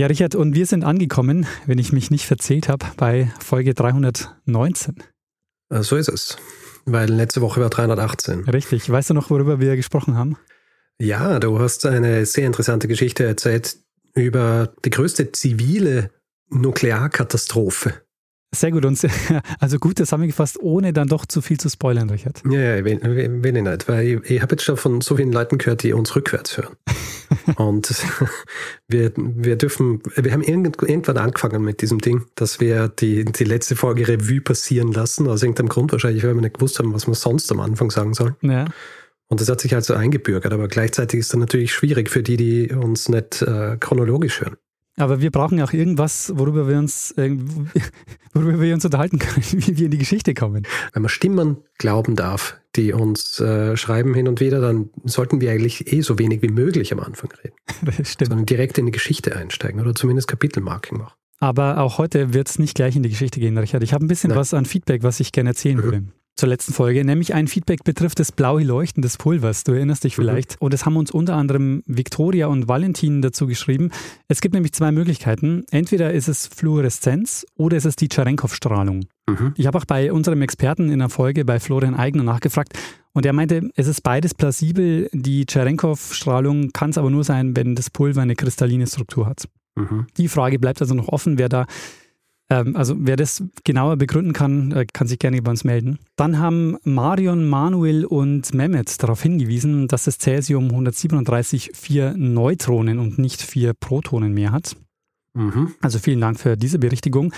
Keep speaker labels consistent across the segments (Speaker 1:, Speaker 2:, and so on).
Speaker 1: Ja, Richard, und wir sind angekommen, wenn ich mich nicht verzählt habe, bei Folge 319.
Speaker 2: Äh, so ist es. Weil letzte Woche war 318.
Speaker 1: Richtig. Weißt du noch, worüber wir gesprochen haben?
Speaker 2: Ja, du hast eine sehr interessante Geschichte erzählt über die größte zivile Nuklearkatastrophe
Speaker 1: sehr gut. Und also gut zusammengefasst, ohne dann doch zu viel zu spoilern, Richard.
Speaker 2: Ja, ja, ich nicht, weil ich, ich habe jetzt schon von so vielen Leuten gehört, die uns rückwärts hören. Und wir, wir dürfen, wir haben irgendwann angefangen mit diesem Ding, dass wir die, die letzte Folge Revue passieren lassen, aus irgendeinem Grund wahrscheinlich, weil wir nicht gewusst haben, was wir sonst am Anfang sagen sollen. Ja. Und das hat sich halt so eingebürgert, aber gleichzeitig ist es natürlich schwierig für die, die uns nicht äh, chronologisch hören.
Speaker 1: Aber wir brauchen ja auch irgendwas, worüber wir uns, äh, worüber wir uns unterhalten können, wie wir in die Geschichte kommen.
Speaker 2: Wenn man Stimmen glauben darf, die uns äh, schreiben hin und wieder, dann sollten wir eigentlich eh so wenig wie möglich am Anfang reden. Das stimmt. Sondern direkt in die Geschichte einsteigen oder zumindest Kapitelmarking machen.
Speaker 1: Aber auch heute wird es nicht gleich in die Geschichte gehen, Richard. Ich habe ein bisschen Nein. was an Feedback, was ich gerne erzählen mhm. würde zur letzten Folge, nämlich ein Feedback betrifft das blaue Leuchten des Pulvers. Du erinnerst dich mhm. vielleicht. Mhm. Und es haben uns unter anderem Victoria und Valentin dazu geschrieben. Es gibt nämlich zwei Möglichkeiten. Entweder ist es Fluoreszenz oder ist es die Cherenkov-Strahlung. Mhm. Ich habe auch bei unserem Experten in der Folge, bei Florian Eigner, nachgefragt. Und er meinte, es ist beides plausibel. Die Cherenkov-Strahlung kann es aber nur sein, wenn das Pulver eine kristalline Struktur hat. Mhm. Die Frage bleibt also noch offen, wer da also wer das genauer begründen kann, äh, kann sich gerne bei uns melden. Dann haben Marion, Manuel und Mehmet darauf hingewiesen, dass das Cäsium 137 vier Neutronen und nicht vier Protonen mehr hat. Mhm. Also vielen Dank für diese Berichtigung.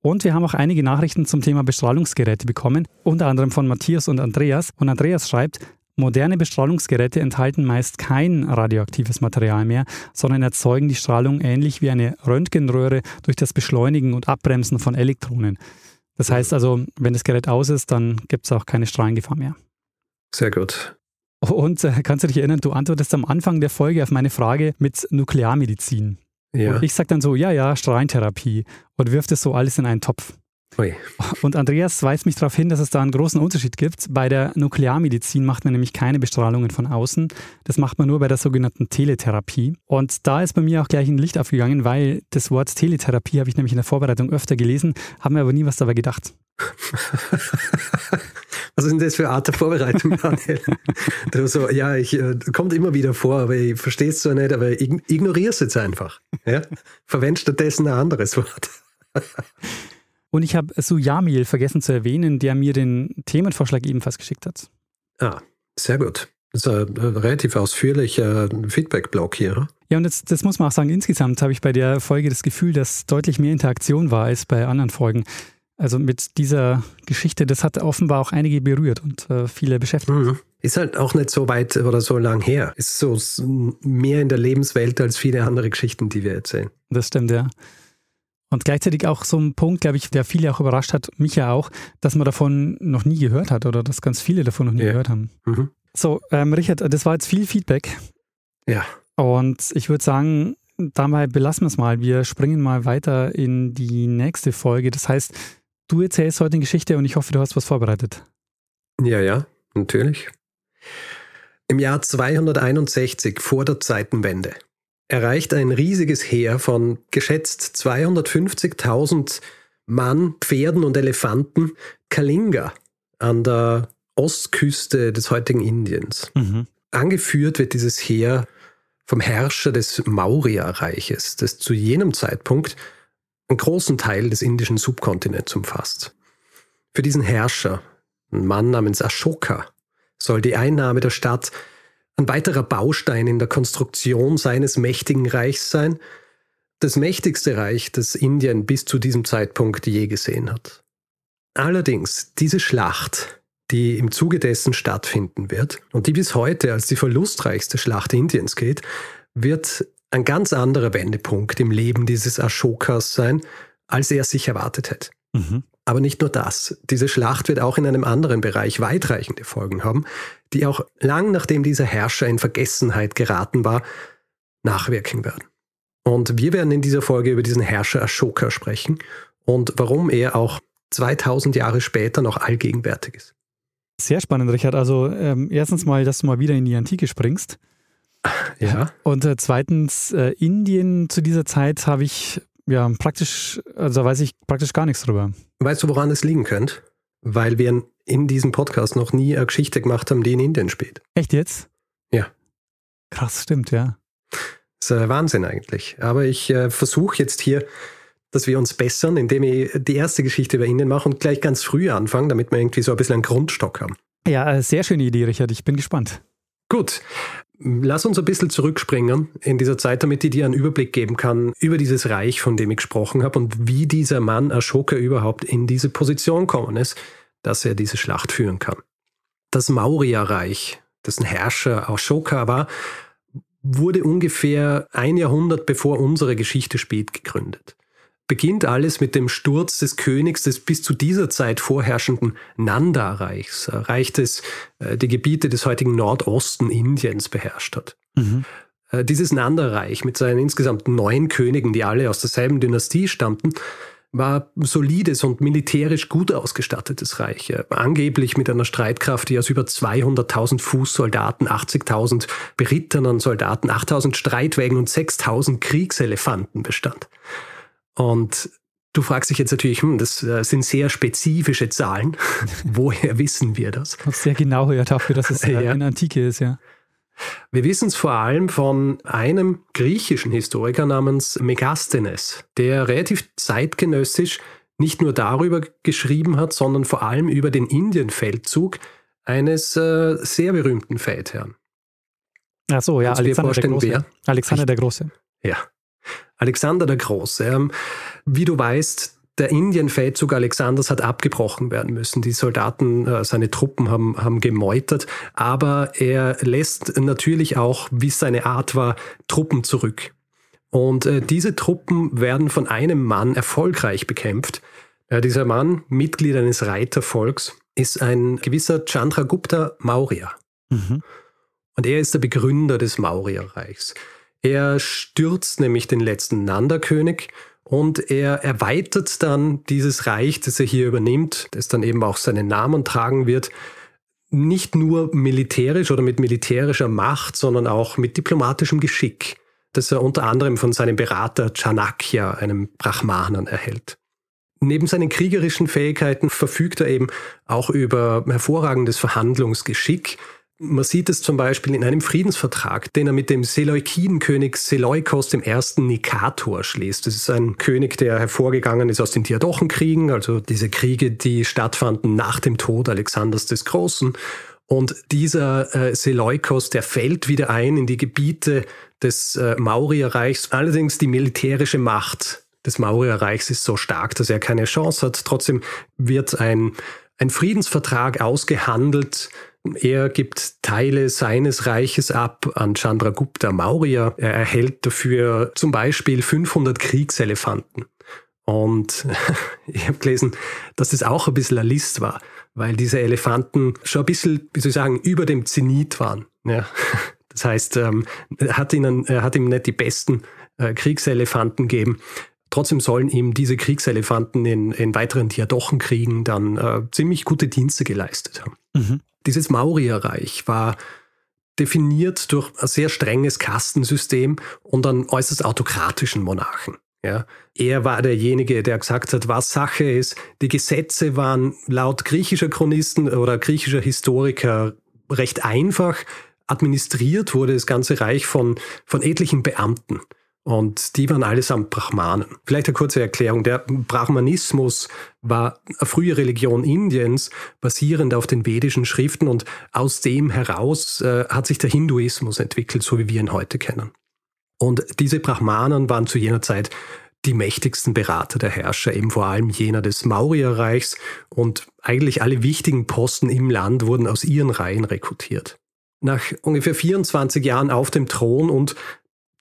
Speaker 1: Und wir haben auch einige Nachrichten zum Thema Bestrahlungsgeräte bekommen, unter anderem von Matthias und Andreas. Und Andreas schreibt, Moderne Bestrahlungsgeräte enthalten meist kein radioaktives Material mehr, sondern erzeugen die Strahlung ähnlich wie eine Röntgenröhre durch das Beschleunigen und Abbremsen von Elektronen. Das heißt also, wenn das Gerät aus ist, dann gibt es auch keine Strahlengefahr mehr.
Speaker 2: Sehr gut.
Speaker 1: Und äh, kannst du dich erinnern, du antwortest am Anfang der Folge auf meine Frage mit Nuklearmedizin. Ja. Und ich sage dann so, ja, ja, Strahlentherapie und wirft es so alles in einen Topf. Ui. Und Andreas weist mich darauf hin, dass es da einen großen Unterschied gibt. Bei der Nuklearmedizin macht man nämlich keine Bestrahlungen von außen. Das macht man nur bei der sogenannten Teletherapie. Und da ist bei mir auch gleich ein Licht aufgegangen, weil das Wort Teletherapie habe ich nämlich in der Vorbereitung öfter gelesen, haben mir aber nie was dabei gedacht.
Speaker 2: Was ist denn das für eine Art der Vorbereitung, Daniel? du so, ja, ich äh, kommt immer wieder vor, aber ich verstehe es zwar nicht, aber ignoriere es jetzt einfach. Ja? Verwende stattdessen ein anderes Wort.
Speaker 1: Und ich habe Sujamil vergessen zu erwähnen, der mir den Themenvorschlag ebenfalls geschickt hat.
Speaker 2: Ah, sehr gut. Das ist ein relativ ausführlicher Feedback-Blog hier.
Speaker 1: Ja, und jetzt, das muss man auch sagen, insgesamt habe ich bei der Folge das Gefühl, dass deutlich mehr Interaktion war als bei anderen Folgen. Also mit dieser Geschichte, das hat offenbar auch einige berührt und äh, viele beschäftigt. Mhm.
Speaker 2: Ist halt auch nicht so weit oder so lang her. Ist so mehr in der Lebenswelt als viele andere Geschichten, die wir erzählen.
Speaker 1: Das stimmt, ja. Und gleichzeitig auch so ein Punkt, glaube ich, der viele auch überrascht hat, mich ja auch, dass man davon noch nie gehört hat oder dass ganz viele davon noch nie ja. gehört haben. Mhm. So, ähm, Richard, das war jetzt viel Feedback.
Speaker 2: Ja.
Speaker 1: Und ich würde sagen, dabei belassen wir es mal. Wir springen mal weiter in die nächste Folge. Das heißt, du erzählst heute eine Geschichte und ich hoffe, du hast was vorbereitet.
Speaker 2: Ja, ja, natürlich. Im Jahr 261 vor der Zeitenwende erreicht ein riesiges Heer von geschätzt 250.000 Mann, Pferden und Elefanten Kalinga an der Ostküste des heutigen Indiens. Mhm. Angeführt wird dieses Heer vom Herrscher des Maurya-Reiches, das zu jenem Zeitpunkt einen großen Teil des indischen Subkontinents umfasst. Für diesen Herrscher, ein Mann namens Ashoka, soll die Einnahme der Stadt ein weiterer Baustein in der Konstruktion seines mächtigen Reichs sein, das mächtigste Reich, das Indien bis zu diesem Zeitpunkt je gesehen hat. Allerdings, diese Schlacht, die im Zuge dessen stattfinden wird und die bis heute als die verlustreichste Schlacht Indiens gilt, wird ein ganz anderer Wendepunkt im Leben dieses Ashokas sein, als er sich erwartet hätte. Mhm. Aber nicht nur das. Diese Schlacht wird auch in einem anderen Bereich weitreichende Folgen haben, die auch lang nachdem dieser Herrscher in Vergessenheit geraten war, nachwirken werden. Und wir werden in dieser Folge über diesen Herrscher Ashoka sprechen und warum er auch 2000 Jahre später noch allgegenwärtig ist.
Speaker 1: Sehr spannend, Richard. Also ähm, erstens mal, dass du mal wieder in die Antike springst.
Speaker 2: Ja.
Speaker 1: Und äh, zweitens, äh, Indien zu dieser Zeit habe ich ja praktisch, also weiß ich praktisch gar nichts drüber.
Speaker 2: Weißt du, woran es liegen könnte? Weil wir in diesem Podcast noch nie eine Geschichte gemacht haben, die in Indien spielt.
Speaker 1: Echt jetzt?
Speaker 2: Ja.
Speaker 1: Krass, stimmt, ja.
Speaker 2: Das ist äh, Wahnsinn eigentlich. Aber ich äh, versuche jetzt hier, dass wir uns bessern, indem ich die erste Geschichte über Indien mache und gleich ganz früh anfangen, damit wir irgendwie so ein bisschen einen Grundstock haben.
Speaker 1: Ja, äh, sehr schöne Idee, Richard. Ich bin gespannt.
Speaker 2: Gut. Lass uns ein bisschen zurückspringen in dieser Zeit, damit ich dir einen Überblick geben kann über dieses Reich, von dem ich gesprochen habe und wie dieser Mann Ashoka überhaupt in diese Position gekommen ist, dass er diese Schlacht führen kann. Das Maurya-Reich, dessen Herrscher Ashoka war, wurde ungefähr ein Jahrhundert bevor unsere Geschichte spielt gegründet beginnt alles mit dem Sturz des Königs des bis zu dieser Zeit vorherrschenden Nanda-Reichs, äh, Reich, das äh, die Gebiete des heutigen Nordosten Indiens beherrscht hat. Mhm. Äh, dieses Nanda-Reich mit seinen insgesamt neun Königen, die alle aus derselben Dynastie stammten, war solides und militärisch gut ausgestattetes Reich, angeblich mit einer Streitkraft, die aus über 200.000 Fußsoldaten, 80.000 berittenen Soldaten, 8.000 Streitwägen und 6.000 Kriegselefanten bestand. Und du fragst dich jetzt natürlich, hm, das äh, sind sehr spezifische Zahlen. Woher wissen wir das?
Speaker 1: Sehr genau ja dafür, dass es äh, ja. in Antike ist, ja.
Speaker 2: Wir wissen es vor allem von einem griechischen Historiker namens Megasthenes, der relativ zeitgenössisch nicht nur darüber geschrieben hat, sondern vor allem über den Indienfeldzug eines äh, sehr berühmten Feldherrn.
Speaker 1: Ach so, ja, Alexander der Große. Wer? Alexander der Große.
Speaker 2: Ja, Alexander der Große. Ähm, wie du weißt, der Indienfeldzug Alexanders hat abgebrochen werden müssen. Die Soldaten, äh, seine Truppen haben, haben gemeutert, aber er lässt natürlich auch, wie es seine Art war, Truppen zurück. Und äh, diese Truppen werden von einem Mann erfolgreich bekämpft. Dieser Mann, Mitglied eines Reitervolks, ist ein gewisser Chandragupta Maurya. Mhm. Und er ist der Begründer des Maurya-Reichs. Er stürzt nämlich den letzten Nanda-König und er erweitert dann dieses Reich, das er hier übernimmt, das dann eben auch seinen Namen tragen wird, nicht nur militärisch oder mit militärischer Macht, sondern auch mit diplomatischem Geschick, das er unter anderem von seinem Berater Chanakya, einem Brahmanen, erhält. Neben seinen kriegerischen Fähigkeiten verfügt er eben auch über hervorragendes Verhandlungsgeschick, man sieht es zum Beispiel in einem Friedensvertrag, den er mit dem Seleukidenkönig Seleukos I. Nikator schließt. Das ist ein König, der hervorgegangen ist aus den Diadochenkriegen, also diese Kriege, die stattfanden nach dem Tod Alexanders des Großen. Und dieser äh, Seleukos, der fällt wieder ein in die Gebiete des äh, Maurierreichs. Allerdings die militärische Macht des Maurierreichs ist so stark, dass er keine Chance hat. Trotzdem wird ein, ein Friedensvertrag ausgehandelt, er gibt Teile seines Reiches ab an Chandragupta Maurya. Er erhält dafür zum Beispiel 500 Kriegselefanten. Und ich habe gelesen, dass das auch ein bisschen eine List war, weil diese Elefanten schon ein bisschen, wie soll ich sagen, über dem Zenit waren. Ja. Das heißt, ähm, er, hat ihnen, er hat ihm nicht die besten äh, Kriegselefanten gegeben. Trotzdem sollen ihm diese Kriegselefanten in, in weiteren Diadochenkriegen dann äh, ziemlich gute Dienste geleistet haben. Mhm. Dieses Maurierreich war definiert durch ein sehr strenges Kastensystem und einen äußerst autokratischen Monarchen. Ja, er war derjenige, der gesagt hat, was Sache ist. Die Gesetze waren laut griechischer Chronisten oder griechischer Historiker recht einfach. Administriert wurde das ganze Reich von, von etlichen Beamten. Und die waren allesamt Brahmanen. Vielleicht eine kurze Erklärung. Der Brahmanismus war eine frühe Religion Indiens, basierend auf den vedischen Schriften und aus dem heraus äh, hat sich der Hinduismus entwickelt, so wie wir ihn heute kennen. Und diese Brahmanen waren zu jener Zeit die mächtigsten Berater der Herrscher, eben vor allem jener des Maurierreichs und eigentlich alle wichtigen Posten im Land wurden aus ihren Reihen rekrutiert. Nach ungefähr 24 Jahren auf dem Thron und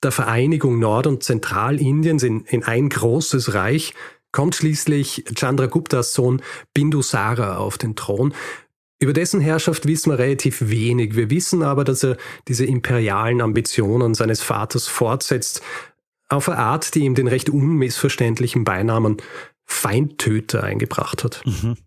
Speaker 2: der Vereinigung Nord- und Zentralindiens in, in ein großes Reich kommt schließlich Chandraguptas Sohn Bindusara auf den Thron. Über dessen Herrschaft wissen wir relativ wenig. Wir wissen aber, dass er diese imperialen Ambitionen seines Vaters fortsetzt, auf eine Art, die ihm den recht unmissverständlichen Beinamen Feindtöter eingebracht hat. Mhm.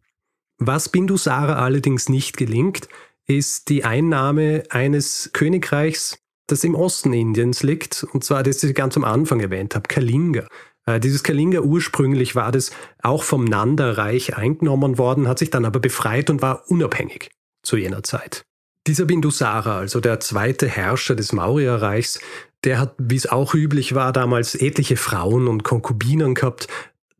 Speaker 2: Was Bindusara allerdings nicht gelingt, ist die Einnahme eines Königreichs, das im Osten Indiens liegt, und zwar das, das ich ganz am Anfang erwähnt habe, Kalinga. Äh, dieses Kalinga ursprünglich war das auch vom Nanda-Reich eingenommen worden, hat sich dann aber befreit und war unabhängig zu jener Zeit. Dieser Bindusara, also der zweite Herrscher des Maurya-Reichs, der hat, wie es auch üblich war, damals etliche Frauen und Konkubinen gehabt.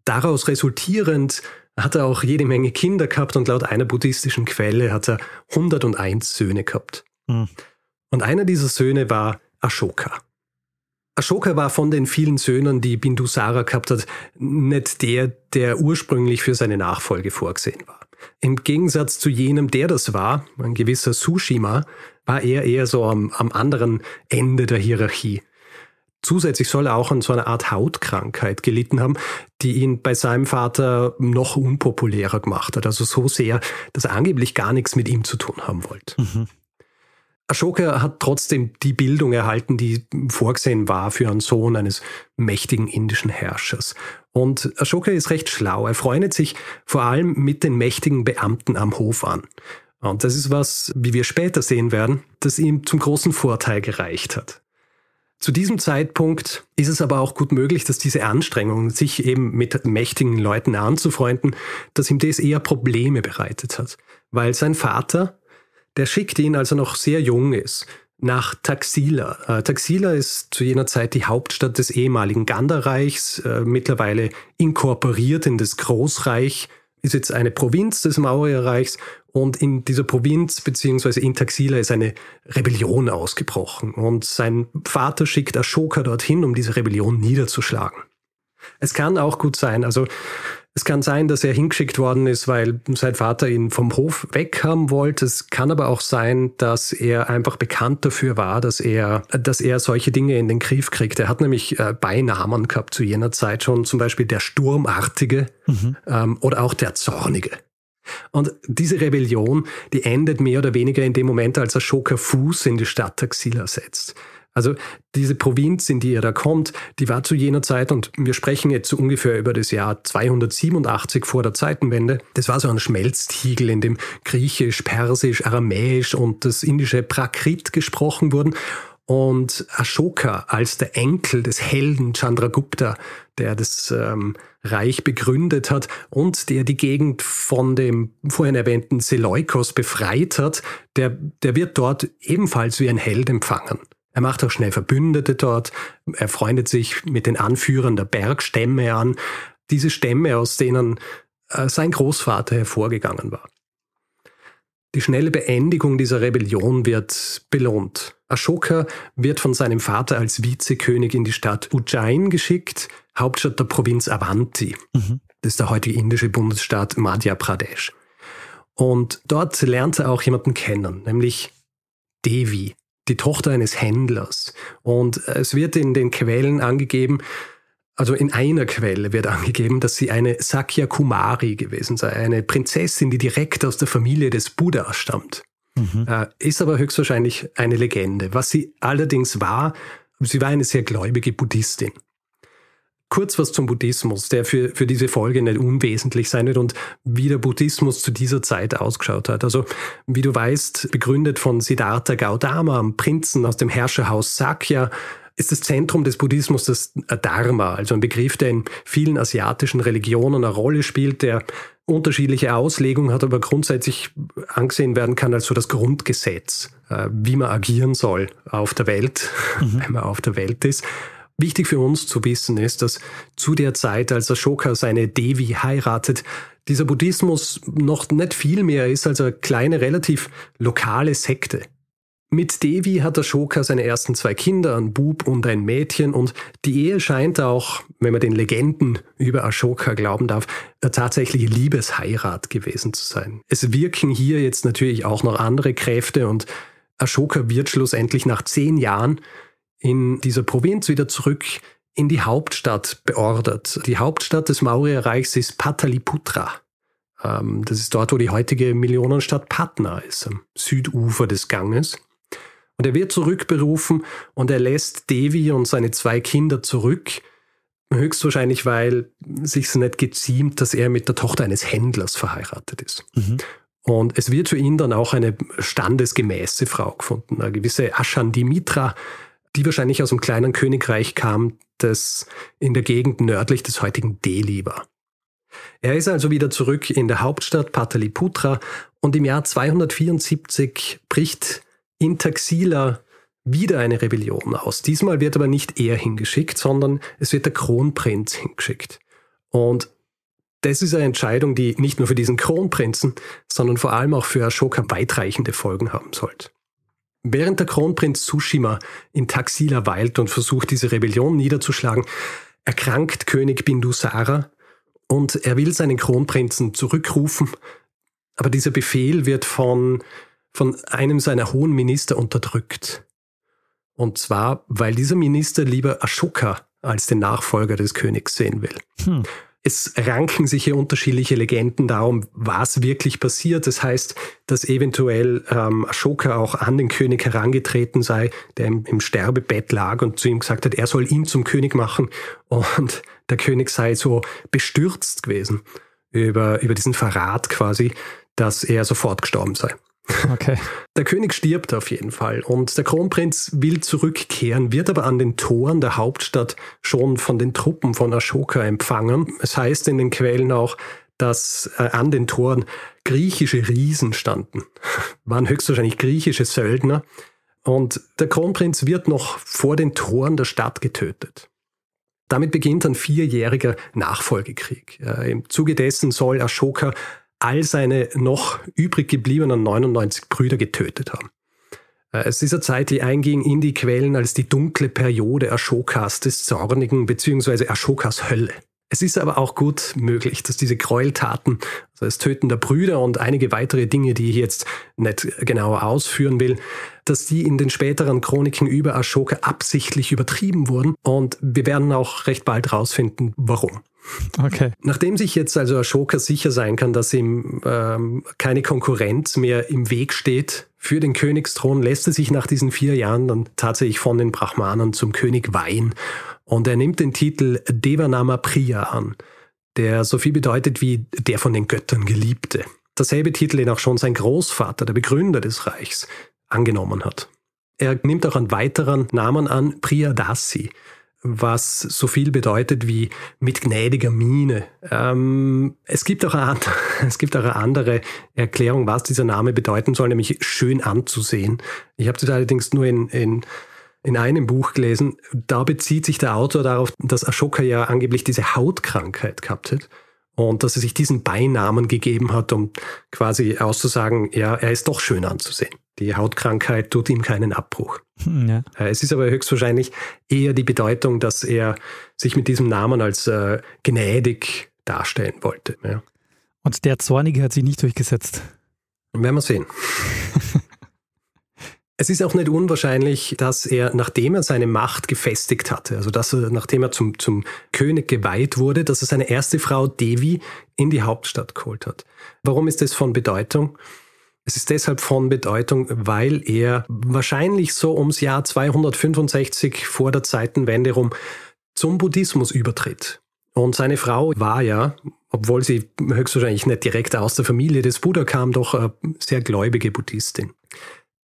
Speaker 2: Daraus resultierend hat er auch jede Menge Kinder gehabt und laut einer buddhistischen Quelle hat er 101 Söhne gehabt. Mhm. Und einer dieser Söhne war Ashoka. Ashoka war von den vielen Söhnen, die Bindusara gehabt hat, nicht der, der ursprünglich für seine Nachfolge vorgesehen war. Im Gegensatz zu jenem, der das war, ein gewisser Sushima, war er eher so am, am anderen Ende der Hierarchie. Zusätzlich soll er auch an so einer Art Hautkrankheit gelitten haben, die ihn bei seinem Vater noch unpopulärer gemacht hat. Also so sehr, dass er angeblich gar nichts mit ihm zu tun haben wollte. Mhm. Ashoka hat trotzdem die Bildung erhalten, die vorgesehen war für einen Sohn eines mächtigen indischen Herrschers. Und Ashoka ist recht schlau. Er freundet sich vor allem mit den mächtigen Beamten am Hof an. Und das ist was, wie wir später sehen werden, das ihm zum großen Vorteil gereicht hat. Zu diesem Zeitpunkt ist es aber auch gut möglich, dass diese Anstrengung, sich eben mit mächtigen Leuten anzufreunden, dass ihm das eher Probleme bereitet hat. Weil sein Vater, der schickt ihn, als er noch sehr jung ist, nach Taxila. Äh, Taxila ist zu jener Zeit die Hauptstadt des ehemaligen Ganda-Reichs, äh, mittlerweile inkorporiert in das Großreich, ist jetzt eine Provinz des Maurerreichs und in dieser Provinz beziehungsweise in Taxila ist eine Rebellion ausgebrochen und sein Vater schickt Ashoka dorthin, um diese Rebellion niederzuschlagen. Es kann auch gut sein, also es kann sein, dass er hingeschickt worden ist, weil sein Vater ihn vom Hof weghaben wollte. Es kann aber auch sein, dass er einfach bekannt dafür war, dass er, dass er solche Dinge in den Griff kriegt. Er hat nämlich äh, Beinamen gehabt zu jener Zeit schon, zum Beispiel der Sturmartige mhm. ähm, oder auch der Zornige. Und diese Rebellion, die endet mehr oder weniger in dem Moment, als Ashoka Fuß in die Stadt Taxila setzt. Also diese Provinz, in die er da kommt, die war zu jener Zeit, und wir sprechen jetzt so ungefähr über das Jahr 287 vor der Zeitenwende, das war so ein Schmelztiegel, in dem Griechisch, Persisch, Aramäisch und das indische Prakrit gesprochen wurden. Und Ashoka als der Enkel des Helden Chandragupta, der das ähm, Reich begründet hat und der die Gegend von dem vorhin erwähnten Seleukos befreit hat, der, der wird dort ebenfalls wie ein Held empfangen. Er macht auch schnell Verbündete dort, er freundet sich mit den Anführern der Bergstämme an, diese Stämme, aus denen äh, sein Großvater hervorgegangen war. Die schnelle Beendigung dieser Rebellion wird belohnt. Ashoka wird von seinem Vater als Vizekönig in die Stadt Ujjain geschickt, Hauptstadt der Provinz Avanti. Mhm. Das ist der heutige indische Bundesstaat Madhya Pradesh. Und dort lernt er auch jemanden kennen, nämlich Devi, die Tochter eines Händlers. Und es wird in den Quellen angegeben, also in einer Quelle wird angegeben, dass sie eine Sakya Kumari gewesen sei, eine Prinzessin, die direkt aus der Familie des Buddha stammt. Mhm. Äh, ist aber höchstwahrscheinlich eine Legende. Was sie allerdings war, sie war eine sehr gläubige Buddhistin. Kurz was zum Buddhismus, der für, für diese Folge nicht unwesentlich sein wird und wie der Buddhismus zu dieser Zeit ausgeschaut hat. Also, wie du weißt, begründet von Siddhartha Gautama, einem Prinzen aus dem Herrscherhaus Sakya, ist das Zentrum des Buddhismus das Dharma, also ein Begriff, der in vielen asiatischen Religionen eine Rolle spielt, der unterschiedliche Auslegung hat, aber grundsätzlich angesehen werden kann als so das Grundgesetz, äh, wie man agieren soll auf der Welt, mhm. wenn man auf der Welt ist. Wichtig für uns zu wissen ist, dass zu der Zeit, als Ashoka seine Devi heiratet, dieser Buddhismus noch nicht viel mehr ist als eine kleine, relativ lokale Sekte. Mit Devi hat Ashoka seine ersten zwei Kinder, ein Bub und ein Mädchen, und die Ehe scheint auch, wenn man den Legenden über Ashoka glauben darf, eine tatsächliche Liebesheirat gewesen zu sein. Es wirken hier jetzt natürlich auch noch andere Kräfte und Ashoka wird schlussendlich nach zehn Jahren in dieser Provinz wieder zurück in die Hauptstadt beordert. Die Hauptstadt des Maurerreichs ist Pataliputra. Ähm, das ist dort, wo die heutige Millionenstadt Patna ist, am Südufer des Ganges. Und er wird zurückberufen und er lässt Devi und seine zwei Kinder zurück, höchstwahrscheinlich, weil sich nicht geziemt, dass er mit der Tochter eines Händlers verheiratet ist. Mhm. Und es wird für ihn dann auch eine standesgemäße Frau gefunden, eine gewisse Ashan Dimitra, die wahrscheinlich aus einem kleinen Königreich kam, das in der Gegend nördlich des heutigen Delhi war. Er ist also wieder zurück in der Hauptstadt Pataliputra und im Jahr 274 bricht in Taxila wieder eine Rebellion aus. Diesmal wird aber nicht er hingeschickt, sondern es wird der Kronprinz hingeschickt. Und das ist eine Entscheidung, die nicht nur für diesen Kronprinzen, sondern vor allem auch für Ashoka weitreichende Folgen haben sollte. Während der Kronprinz Tsushima in Taxila weilt und versucht, diese Rebellion niederzuschlagen, erkrankt König Bindusara und er will seinen Kronprinzen zurückrufen, aber dieser Befehl wird von, von einem seiner hohen Minister unterdrückt. Und zwar, weil dieser Minister lieber Ashoka als den Nachfolger des Königs sehen will. Hm. Es ranken sich hier unterschiedliche Legenden darum, was wirklich passiert. Das heißt, dass eventuell ähm, Ashoka auch an den König herangetreten sei, der im, im Sterbebett lag und zu ihm gesagt hat, er soll ihn zum König machen. Und der König sei so bestürzt gewesen über, über diesen Verrat quasi, dass er sofort gestorben sei.
Speaker 1: Okay.
Speaker 2: Der König stirbt auf jeden Fall und der Kronprinz will zurückkehren, wird aber an den Toren der Hauptstadt schon von den Truppen von Ashoka empfangen. Es heißt in den Quellen auch, dass äh, an den Toren griechische Riesen standen, waren höchstwahrscheinlich griechische Söldner. Und der Kronprinz wird noch vor den Toren der Stadt getötet. Damit beginnt ein vierjähriger Nachfolgekrieg. Äh, Im Zuge dessen soll Ashoka all seine noch übrig gebliebenen 99 Brüder getötet haben. Äh, es eine Zeit, die einging in die Quellen als die dunkle Periode Ashokas des Zornigen bzw. Ashokas Hölle. Es ist aber auch gut möglich, dass diese Gräueltaten, also das Töten der Brüder und einige weitere Dinge, die ich jetzt nicht genauer ausführen will, dass die in den späteren Chroniken über Ashoka absichtlich übertrieben wurden. Und wir werden auch recht bald rausfinden, warum.
Speaker 1: Okay.
Speaker 2: Nachdem sich jetzt also Ashoka sicher sein kann, dass ihm ähm, keine Konkurrenz mehr im Weg steht für den Königsthron, lässt er sich nach diesen vier Jahren dann tatsächlich von den Brahmanen zum König weihen. Und er nimmt den Titel Devanama Priya an, der so viel bedeutet wie der von den Göttern Geliebte. Dasselbe Titel, den auch schon sein Großvater, der Begründer des Reichs, angenommen hat. Er nimmt auch einen weiteren Namen an, Priyadasi, was so viel bedeutet wie mit gnädiger Miene. Ähm, es, gibt auch eine, es gibt auch eine andere Erklärung, was dieser Name bedeuten soll, nämlich schön anzusehen. Ich habe das allerdings nur in, in, in einem Buch gelesen. Da bezieht sich der Autor darauf, dass Ashoka ja angeblich diese Hautkrankheit gehabt hat und dass er sich diesen Beinamen gegeben hat, um quasi auszusagen, ja, er ist doch schön anzusehen. Die Hautkrankheit tut ihm keinen Abbruch. Hm, ja. Äh, es ist aber höchstwahrscheinlich eher die Bedeutung, dass er sich mit diesem Namen als äh, gnädig darstellen wollte. Ja.
Speaker 1: Und der Zornige hat sich nicht durchgesetzt.
Speaker 2: Werden wir sehen. Es ist auch nicht unwahrscheinlich, dass er, nachdem er seine Macht gefestigt hatte, also dass er, nachdem er zum, zum König geweiht wurde, dass er seine erste Frau Devi in die Hauptstadt geholt hat. Warum ist das von Bedeutung? Es ist deshalb von Bedeutung, weil er wahrscheinlich so ums Jahr 265 vor der Zeitenwende rum zum Buddhismus übertritt. Und seine Frau war ja, obwohl sie höchstwahrscheinlich nicht direkt aus der Familie des Buddha kam, doch eine sehr gläubige Buddhistin.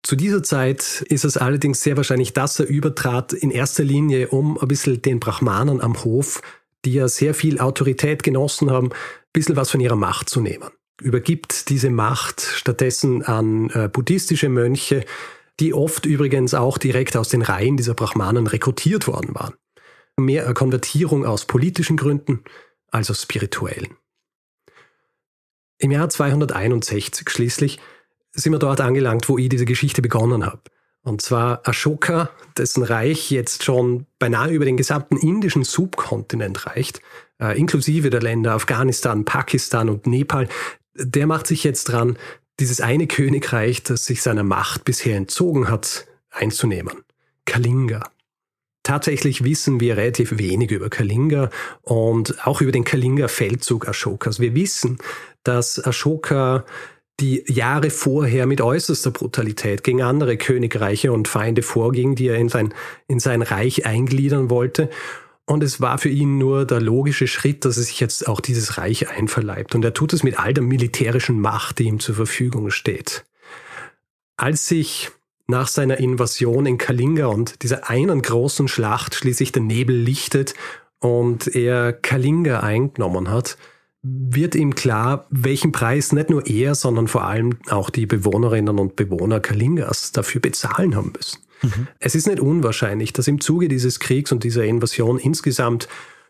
Speaker 2: Zu dieser Zeit ist es allerdings sehr wahrscheinlich, dass er übertrat, in erster Linie, um ein bisschen den Brahmanen am Hof, die ja sehr viel Autorität genossen haben, ein bisschen was von ihrer Macht zu nehmen. Übergibt diese Macht stattdessen an äh, buddhistische Mönche, die oft übrigens auch direkt aus den Reihen dieser Brahmanen rekrutiert worden waren. Mehr Konvertierung aus politischen Gründen als aus spirituellen. Im Jahr 261 schließlich sind wir dort angelangt, wo ich diese Geschichte begonnen habe. Und zwar Ashoka, dessen Reich jetzt schon beinahe über den gesamten indischen Subkontinent reicht, äh, inklusive der Länder Afghanistan, Pakistan und Nepal, der macht sich jetzt dran, dieses eine Königreich, das sich seiner Macht bisher entzogen hat, einzunehmen. Kalinga. Tatsächlich wissen wir relativ wenig über Kalinga und auch über den Kalinga-Feldzug Ashokas. Wir wissen, dass Ashoka die Jahre vorher mit äußerster Brutalität gegen andere Königreiche und Feinde vorging, die er in sein, in sein Reich eingliedern wollte. Und es war für ihn nur der logische Schritt, dass er sich jetzt auch dieses Reich einverleibt. Und er tut es mit all der militärischen Macht, die ihm zur Verfügung steht. Als sich nach seiner Invasion in Kalinga und dieser einen großen Schlacht schließlich der Nebel lichtet und er Kalinga eingenommen hat, wird ihm klar, welchen Preis nicht nur er, sondern vor allem auch die Bewohnerinnen und Bewohner Kalingas dafür bezahlen haben müssen. Mhm. Es ist nicht unwahrscheinlich, dass im Zuge dieses Kriegs und dieser Invasion insgesamt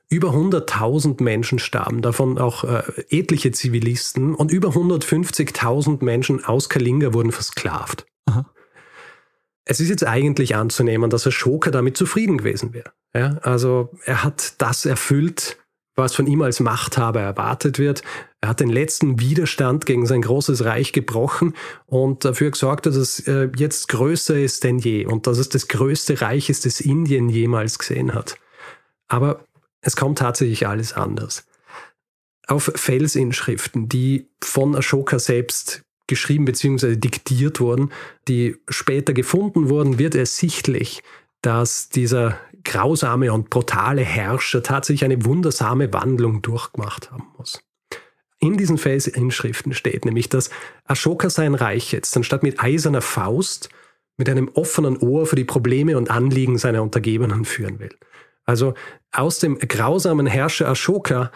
Speaker 2: über 100.000 Menschen starben, davon auch äh, etliche Zivilisten und über 150.000 Menschen aus Kalinga wurden versklavt. Aha. Es ist jetzt eigentlich anzunehmen, dass Ashoka damit zufrieden gewesen wäre. Ja, also er hat das erfüllt, was von ihm als Machthaber erwartet wird. Er hat den letzten Widerstand gegen sein großes Reich gebrochen und dafür gesorgt, dass es äh, jetzt größer ist denn je und dass es das größte Reich ist, das Indien jemals gesehen hat. Aber es kommt tatsächlich alles anders. Auf Felsinschriften, die von Ashoka selbst geschrieben bzw. diktiert wurden, die später gefunden wurden, wird ersichtlich, dass dieser grausame und brutale Herrscher tatsächlich eine wundersame Wandlung durchgemacht haben muss. In diesen Felsinschriften steht nämlich, dass Ashoka sein Reich jetzt anstatt mit eiserner Faust mit einem offenen Ohr für die Probleme und Anliegen seiner Untergebenen führen will. Also aus dem grausamen Herrscher Ashoka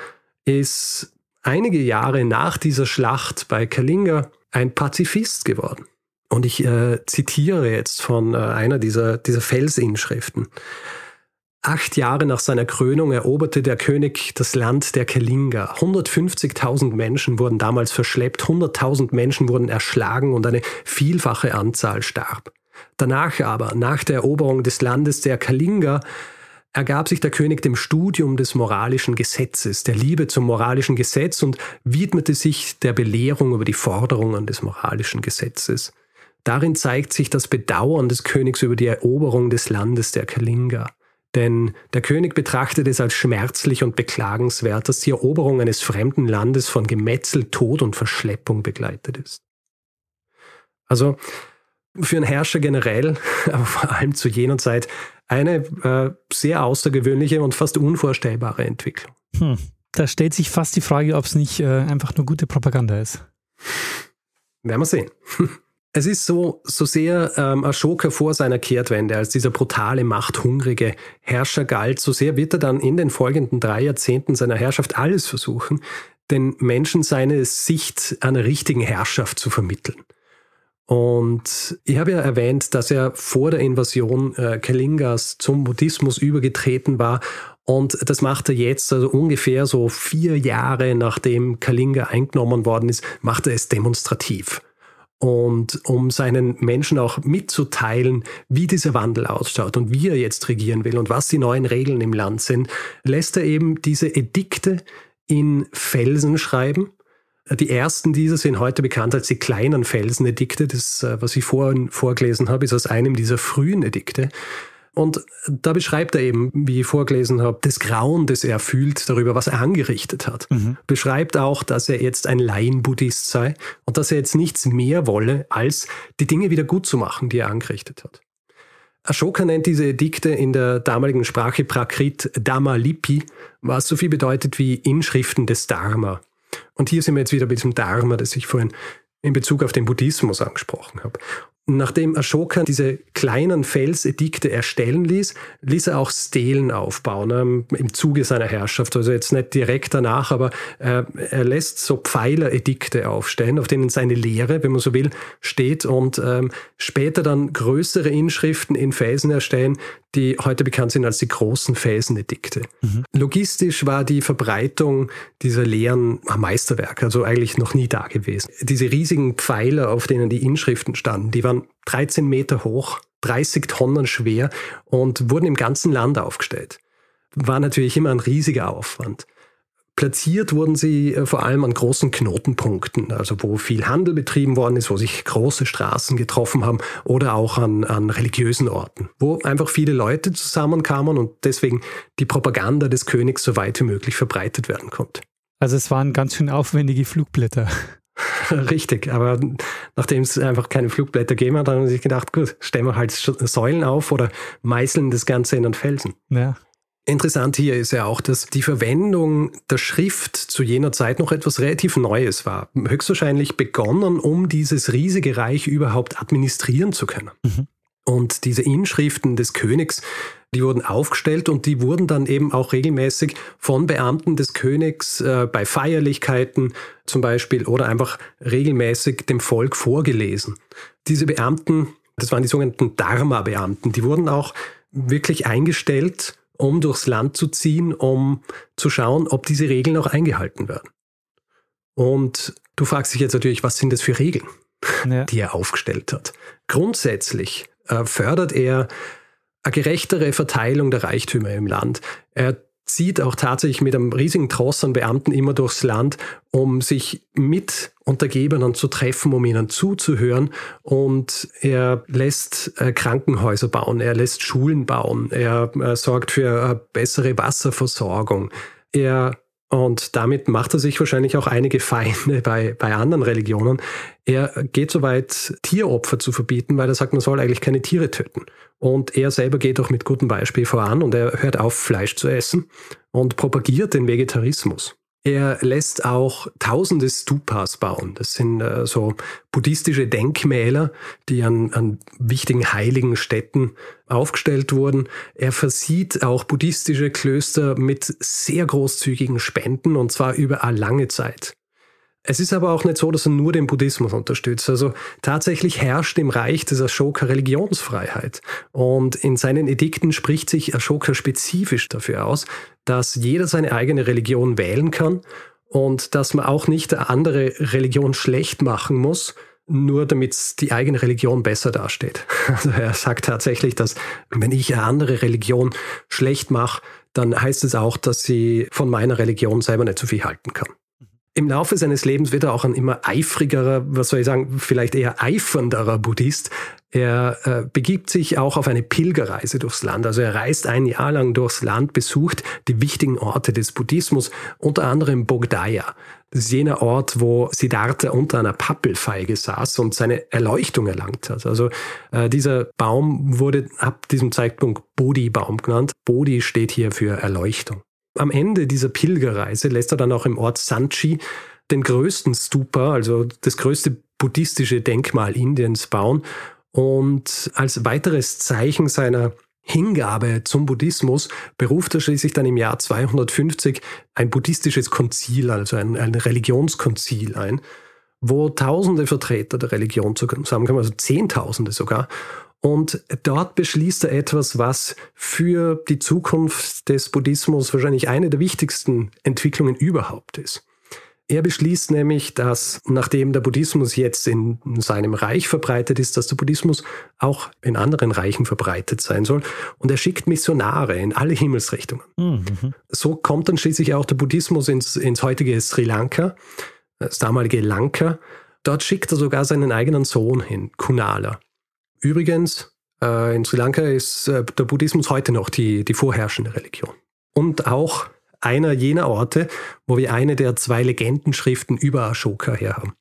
Speaker 2: ist einige Jahre nach dieser Schlacht bei Kalinga ein Pazifist geworden. Und ich äh, zitiere jetzt von äh, einer dieser, dieser Felsinschriften. Acht Jahre nach seiner Krönung eroberte der König das Land der Kelinga. 150.000 Menschen wurden damals verschleppt, 100.000 Menschen wurden erschlagen und eine vielfache Anzahl starb. Danach aber, nach der Eroberung des Landes der Kalinga, ergab sich der König dem Studium des moralischen Gesetzes, der Liebe zum moralischen Gesetz und widmete sich der Belehrung über die Forderungen des moralischen Gesetzes. Darin zeigt sich das Bedauern des Königs über die Eroberung des Landes der Kalinga. Denn der König betrachtet es als schmerzlich und beklagenswert, dass die Eroberung eines fremden Landes von Gemetzel, Tod und Verschleppung begleitet ist. Also für einen Herrscher generell, aber vor allem zu jener Zeit, eine äh, sehr außergewöhnliche und fast unvorstellbare Entwicklung. Hm.
Speaker 1: Da stellt sich fast die Frage, ob es nicht äh, einfach nur gute Propaganda ist.
Speaker 2: Werden wir sehen. Es ist so, so sehr ähm, Ashoka vor seiner Kehrtwende als dieser brutale, machthungrige Herrscher galt, so sehr wird er dann in den folgenden drei Jahrzehnten seiner Herrschaft alles versuchen, den Menschen seine Sicht einer richtigen Herrschaft zu vermitteln. Und ich habe ja erwähnt, dass er vor der Invasion äh, Kalingas zum Buddhismus übergetreten war. Und das macht er jetzt, also ungefähr so vier Jahre nachdem Kalinga eingenommen worden ist, macht er es demonstrativ. Und um seinen Menschen auch mitzuteilen, wie dieser Wandel ausschaut und wie er jetzt regieren will und was die neuen Regeln im Land sind, lässt er eben diese Edikte in Felsen schreiben. Die ersten dieser sind heute bekannt als die kleinen Felsenedikte. Das, äh, was ich vorhin vorgelesen habe, ist aus einem dieser frühen Edikte. Und da beschreibt er eben, wie ich vorgelesen habe, das Grauen, das er fühlt darüber, was er angerichtet hat. Mhm. Beschreibt auch, dass er jetzt ein Laien-Buddhist sei und dass er jetzt nichts mehr wolle, als die Dinge wieder gut zu machen, die er angerichtet hat. Ashoka nennt diese Edikte in der damaligen Sprache Prakrit Dhamma Lipi, was so viel bedeutet wie Inschriften des Dharma. Und hier sind wir jetzt wieder bei diesem Dharma, das ich vorhin in Bezug auf den Buddhismus angesprochen habe. Nachdem Ashoka diese kleinen Felsedikte erstellen ließ, ließ er auch Stelen aufbauen ähm, im Zuge seiner Herrschaft. Also jetzt nicht direkt danach, aber äh, er lässt so Pfeileredikte aufstellen, auf denen seine Lehre, wenn man so will, steht und ähm, später dann größere Inschriften in Felsen erstellen, die heute bekannt sind als die großen Felsenedikte. Mhm. Logistisch war die Verbreitung dieser Lehren ein Meisterwerk, also eigentlich noch nie da gewesen. Diese riesigen Pfeiler, auf denen die Inschriften standen, die waren 13 Meter hoch, 30 Tonnen schwer und wurden im ganzen Land aufgestellt. War natürlich immer ein riesiger Aufwand. Platziert wurden sie äh, vor allem an großen Knotenpunkten, also wo viel Handel betrieben worden ist, wo sich große Straßen getroffen haben oder auch an, an religiösen Orten, wo einfach viele Leute zusammenkamen und deswegen die Propaganda des Königs so weit wie möglich verbreitet werden konnte.
Speaker 1: Also es waren ganz schön aufwendige Flugblätter.
Speaker 2: Richtig, aber nachdem es einfach keine Flugblätter gegeben hat, haben sie sich gedacht, gut, stellen wir halt Säulen auf oder meißeln das Ganze in einen Felsen.
Speaker 1: Ja.
Speaker 2: Interessant hier ist ja auch, dass die Verwendung der Schrift zu jener Zeit noch etwas relativ Neues war. Höchstwahrscheinlich begonnen, um dieses riesige Reich überhaupt administrieren zu können. Mhm. Und diese Inschriften des Königs, die wurden aufgestellt und die wurden dann eben auch regelmäßig von Beamten des Königs äh, bei Feierlichkeiten zum Beispiel oder einfach regelmäßig dem Volk vorgelesen. Diese Beamten, das waren die sogenannten Dharma-Beamten, die wurden auch wirklich eingestellt, um durchs Land zu ziehen, um zu schauen, ob diese Regeln auch eingehalten werden. Und du fragst dich jetzt natürlich, was sind das für Regeln, ja. die er aufgestellt hat? Grundsätzlich fördert er eine gerechtere Verteilung der Reichtümer im Land. Er zieht auch tatsächlich mit einem riesigen Tross an Beamten immer durchs Land, um sich mit Untergebenen zu treffen, um ihnen zuzuhören. Und er lässt äh, Krankenhäuser bauen, er lässt Schulen bauen, er äh, sorgt für eine bessere Wasserversorgung. Er und damit macht er sich wahrscheinlich auch einige Feinde bei, bei anderen Religionen. Er geht so weit, Tieropfer zu verbieten, weil er sagt, man soll eigentlich keine Tiere töten. Und er selber geht auch mit gutem Beispiel voran und er hört auf, Fleisch zu essen und propagiert den Vegetarismus. Er lässt auch tausende Stupas bauen. Das sind äh, so buddhistische Denkmäler, die an, an wichtigen heiligen Städten aufgestellt wurden. Er versieht auch buddhistische Klöster mit sehr großzügigen Spenden und zwar über eine lange Zeit. Es ist aber auch nicht so, dass er nur den Buddhismus unterstützt. Also tatsächlich herrscht im Reich des Ashoka Religionsfreiheit. Und in seinen Edikten spricht sich Ashoka spezifisch dafür aus, dass jeder seine eigene Religion wählen kann und dass man auch nicht eine andere Religion schlecht machen muss, nur damit die eigene Religion besser dasteht. Also er sagt tatsächlich, dass wenn ich eine andere Religion schlecht mache, dann heißt es auch, dass sie von meiner Religion selber nicht so viel halten kann. Im Laufe seines Lebens wird er auch ein immer eifrigerer, was soll ich sagen, vielleicht eher eifernderer Buddhist. Er äh, begibt sich auch auf eine Pilgerreise durchs Land. Also er reist ein Jahr lang durchs Land, besucht die wichtigen Orte des Buddhismus, unter anderem Bogdaya. Das ist jener Ort, wo Siddhartha unter einer Pappelfeige saß und seine Erleuchtung erlangt hat. Also äh, dieser Baum wurde ab diesem Zeitpunkt Bodhi-Baum genannt. Bodhi steht hier für Erleuchtung. Am Ende dieser Pilgerreise lässt er dann auch im Ort Sanchi den größten Stupa, also das größte buddhistische Denkmal Indiens bauen. Und als weiteres Zeichen seiner Hingabe zum Buddhismus beruft er schließlich dann im Jahr 250 ein buddhistisches Konzil, also ein, ein Religionskonzil ein, wo tausende Vertreter der Religion zusammenkommen, also Zehntausende sogar, und dort beschließt er etwas, was für die Zukunft des Buddhismus wahrscheinlich eine der wichtigsten Entwicklungen überhaupt ist. Er beschließt nämlich, dass nachdem der Buddhismus jetzt in seinem Reich verbreitet ist, dass der Buddhismus auch in anderen Reichen verbreitet sein soll. Und er schickt Missionare in alle Himmelsrichtungen. Mhm. So kommt dann schließlich auch der Buddhismus ins, ins heutige Sri Lanka, das damalige Lanka. Dort schickt er sogar seinen eigenen Sohn hin, Kunala. Übrigens, äh, in Sri Lanka ist äh, der Buddhismus heute noch die, die vorherrschende Religion. Und auch einer jener Orte, wo wir eine der zwei Legendenschriften über Ashoka herhaben.